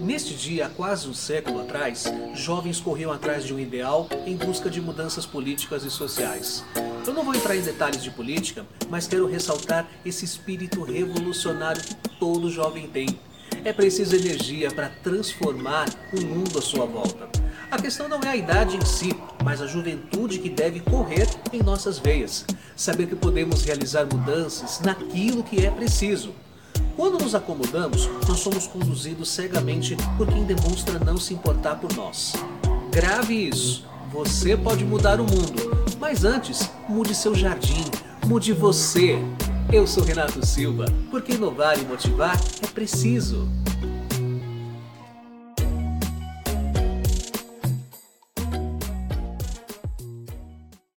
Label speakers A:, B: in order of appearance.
A: Neste dia, há quase um século atrás, jovens corriam atrás de um ideal em busca de mudanças políticas e sociais. Eu não vou entrar em detalhes de política, mas quero ressaltar esse espírito revolucionário que todo jovem tem. É preciso energia para transformar o mundo à sua volta. A questão não é a idade em si, mas a juventude que deve correr em nossas veias. Saber que podemos realizar mudanças naquilo que é preciso. Quando nos acomodamos, nós somos conduzidos cegamente por quem demonstra não se importar por nós. Grave isso. Você pode mudar o mundo, mas antes, mude seu jardim, mude você. Eu sou Renato Silva, porque inovar e motivar é preciso.